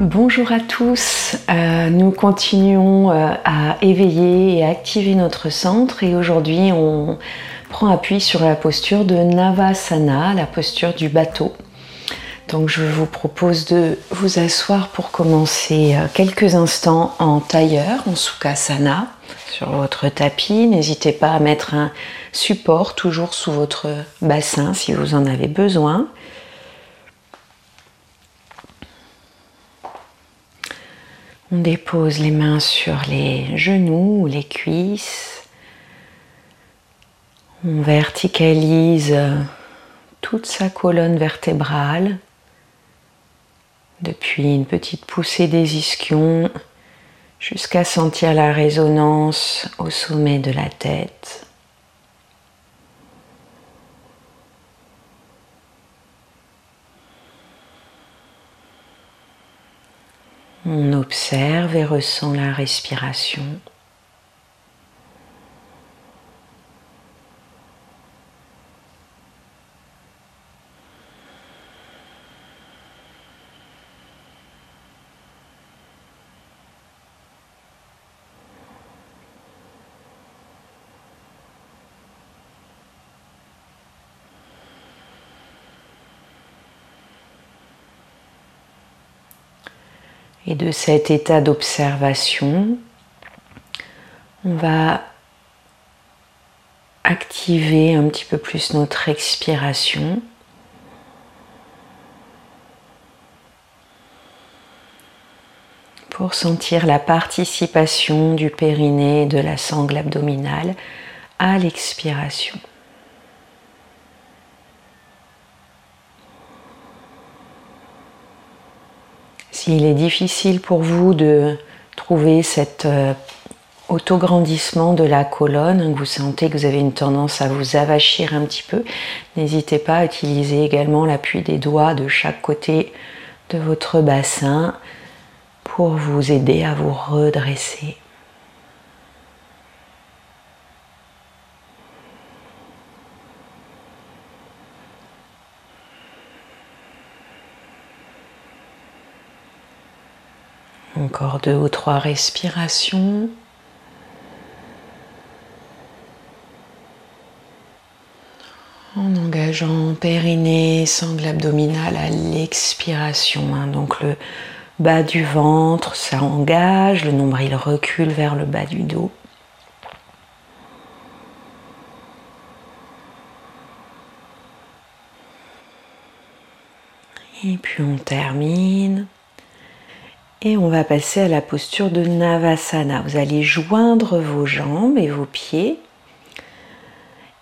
Bonjour à tous, euh, nous continuons euh, à éveiller et activer notre centre et aujourd'hui on prend appui sur la posture de Navasana, la posture du bateau. Donc je vous propose de vous asseoir pour commencer euh, quelques instants en tailleur, en Sukhasana, sur votre tapis. N'hésitez pas à mettre un support toujours sous votre bassin si vous en avez besoin. On dépose les mains sur les genoux ou les cuisses. On verticalise toute sa colonne vertébrale depuis une petite poussée des ischions jusqu'à sentir la résonance au sommet de la tête. On observe et ressent la respiration. Et de cet état d'observation, on va activer un petit peu plus notre expiration. pour sentir la participation du périnée et de la sangle abdominale à l'expiration. S'il est difficile pour vous de trouver cet euh, autograndissement de la colonne, vous sentez que vous avez une tendance à vous avachir un petit peu, n'hésitez pas à utiliser également l'appui des doigts de chaque côté de votre bassin pour vous aider à vous redresser. Encore deux ou trois respirations. En engageant périnée, sangle abdominale à l'expiration. Hein. donc le bas du ventre, ça engage, le nombril recule vers le bas du dos. Et puis on termine. Et on va passer à la posture de Navasana. Vous allez joindre vos jambes et vos pieds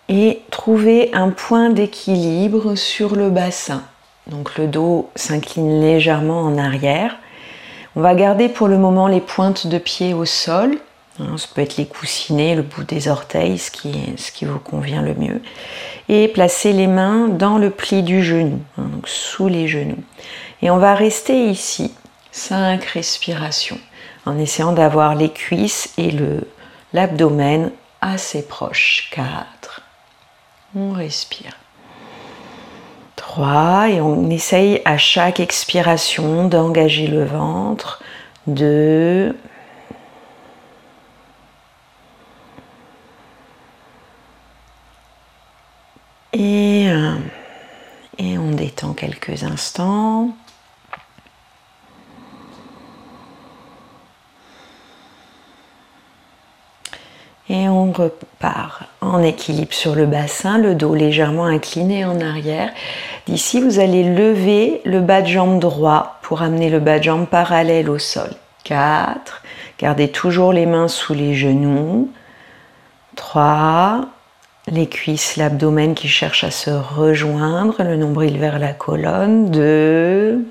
et trouver un point d'équilibre sur le bassin. Donc le dos s'incline légèrement en arrière. On va garder pour le moment les pointes de pied au sol. Hein, ça peut être les coussinets, le bout des orteils, ce qui, ce qui vous convient le mieux. Et placer les mains dans le pli du genou, hein, donc sous les genoux. Et on va rester ici 5 respirations en essayant d'avoir les cuisses et l'abdomen assez proches. 4. On respire. 3 et on essaye à chaque expiration d'engager le ventre. 2. Et, et on détend quelques instants. Et on repart en équilibre sur le bassin, le dos légèrement incliné en arrière. D'ici, vous allez lever le bas de jambe droit pour amener le bas de jambe parallèle au sol. 4. Gardez toujours les mains sous les genoux. 3. Les cuisses, l'abdomen qui cherche à se rejoindre, le nombril vers la colonne. 2.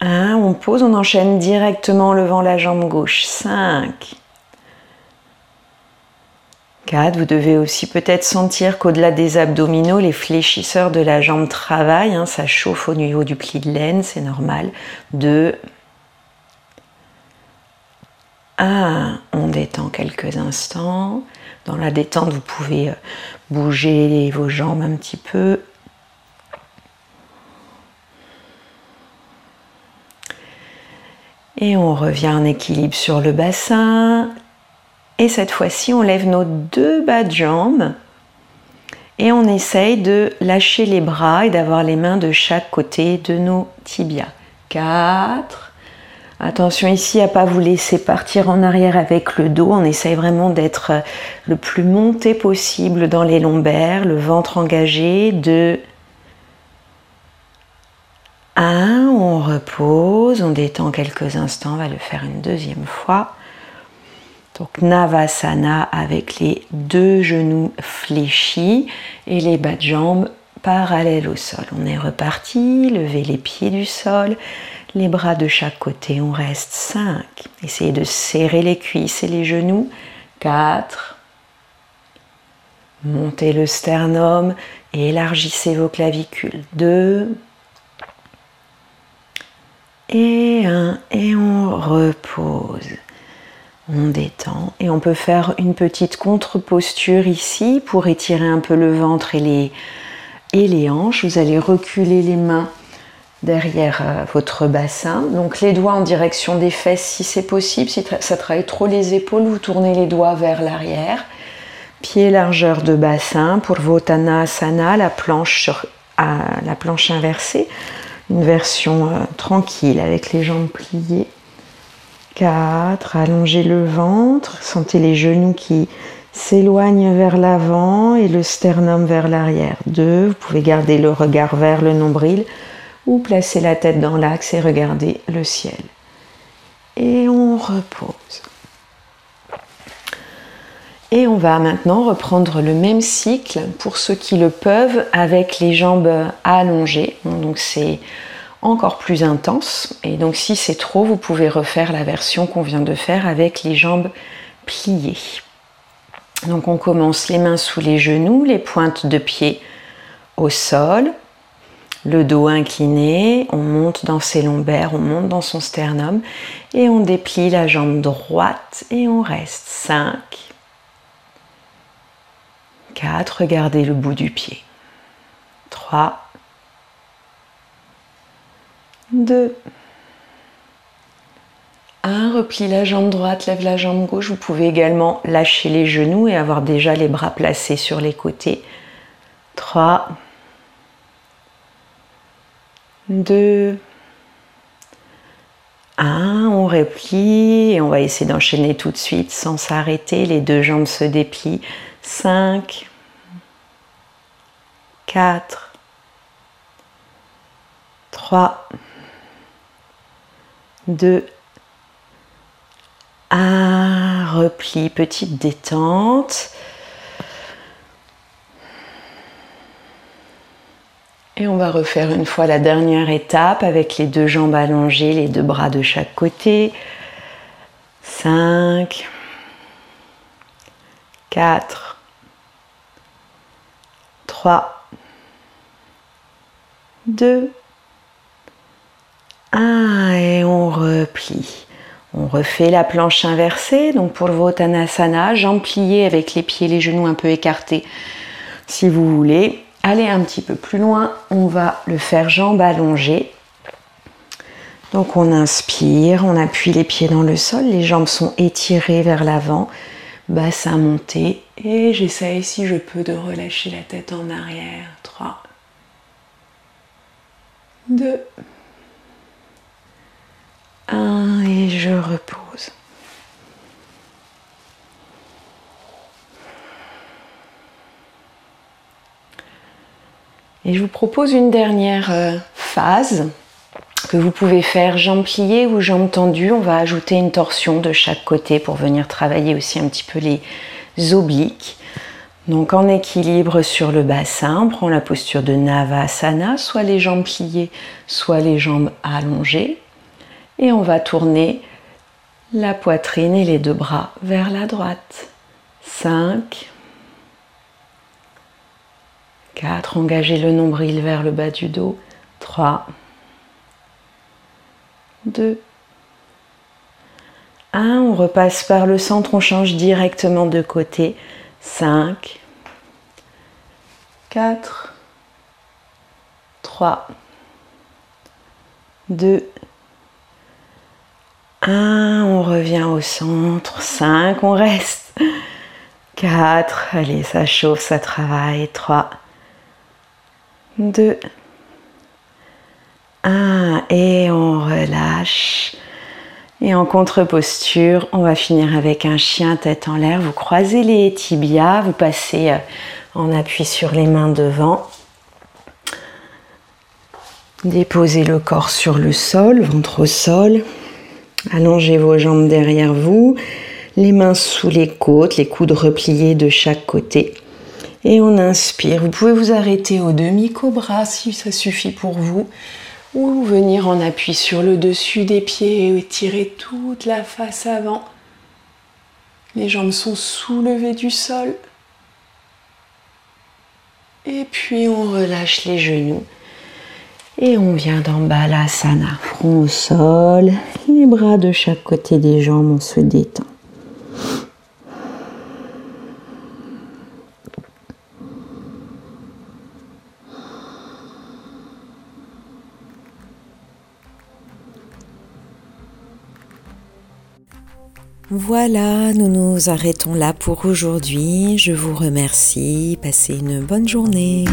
1. On pose, on enchaîne directement en levant la jambe gauche. 5. Vous devez aussi peut-être sentir qu'au-delà des abdominaux, les fléchisseurs de la jambe travaillent. Hein, ça chauffe au niveau du pli de laine, c'est normal. 2. 1. On détend quelques instants. Dans la détente, vous pouvez euh, bouger vos jambes un petit peu. Et on revient en équilibre sur le bassin. Et cette fois-ci, on lève nos deux bas de jambes. Et on essaye de lâcher les bras et d'avoir les mains de chaque côté de nos tibias. 4. Attention ici à pas vous laisser partir en arrière avec le dos. On essaye vraiment d'être le plus monté possible dans les lombaires, le ventre engagé. 2. 1. On repose, on détend quelques instants. On va le faire une deuxième fois. Donc Navasana avec les deux genoux fléchis et les bas de jambes parallèles au sol. On est reparti, levez les pieds du sol, les bras de chaque côté, on reste 5. Essayez de serrer les cuisses et les genoux. 4. Montez le sternum et élargissez vos clavicules. 2. Et 1. Et on repose. On détend et on peut faire une petite contre-posture ici pour étirer un peu le ventre et les, hanches. Vous allez reculer les mains derrière euh, votre bassin. Donc les doigts en direction des fesses si c'est possible. Si ça travaille trop les épaules, vous tournez les doigts vers l'arrière. Pied largeur de bassin pour Votanasana, la planche, sur, la planche inversée. Une version euh, tranquille avec les jambes pliées. 4. Allongez le ventre. Sentez les genoux qui s'éloignent vers l'avant et le sternum vers l'arrière. 2. Vous pouvez garder le regard vers le nombril ou placer la tête dans l'axe et regarder le ciel. Et on repose. Et on va maintenant reprendre le même cycle pour ceux qui le peuvent avec les jambes allongées. Donc c'est encore plus intense. Et donc si c'est trop, vous pouvez refaire la version qu'on vient de faire avec les jambes pliées. Donc on commence les mains sous les genoux, les pointes de pied au sol, le dos incliné, on monte dans ses lombaires, on monte dans son sternum et on déplie la jambe droite et on reste 5, 4, regardez le bout du pied, 3, 2, 1, replie la jambe droite, lève la jambe gauche. Vous pouvez également lâcher les genoux et avoir déjà les bras placés sur les côtés. 3, 2, 1, on replie et on va essayer d'enchaîner tout de suite sans s'arrêter. Les deux jambes se déplient. 5, 4, 3, 2, 1, repli, petite détente. Et on va refaire une fois la dernière étape avec les deux jambes allongées, les deux bras de chaque côté. 5, 4, 3, 2, 1 et replie. On refait la planche inversée, donc pour le Votanasana, jambes pliées avec les pieds les genoux un peu écartés si vous voulez. Aller un petit peu plus loin, on va le faire jambes allongées. Donc on inspire, on appuie les pieds dans le sol, les jambes sont étirées vers l'avant, bassin monté. Et j'essaye si je peux de relâcher la tête en arrière. 3, 2, 1 et je repose. Et je vous propose une dernière euh, phase que vous pouvez faire jambes pliées ou jambes tendues. On va ajouter une torsion de chaque côté pour venir travailler aussi un petit peu les obliques. Donc en équilibre sur le bassin, on prend la posture de Navasana, soit les jambes pliées, soit les jambes allongées. Et on va tourner la poitrine et les deux bras vers la droite. 5, 4. Engagez le nombril vers le bas du dos. 3. 2. 1. On repasse par le centre, on change directement de côté. 5. 4. 3. 2. 1, on revient au centre. 5, on reste. 4, allez, ça chauffe, ça travaille. 3, 2, 1, et on relâche. Et en contre-posture, on va finir avec un chien tête en l'air. Vous croisez les tibias, vous passez euh, en appui sur les mains devant. Déposez le corps sur le sol, ventre au sol. Allongez vos jambes derrière vous, les mains sous les côtes, les coudes repliés de chaque côté. Et on inspire. Vous pouvez vous arrêter au demi-cobra si ça suffit pour vous. Ou venir en appui sur le dessus des pieds et tirer toute la face avant. Les jambes sont soulevées du sol. Et puis on relâche les genoux. Et on vient dans Balasana, front au sol, les bras de chaque côté des jambes, on se détend. Voilà, nous nous arrêtons là pour aujourd'hui. Je vous remercie. Passez une bonne journée.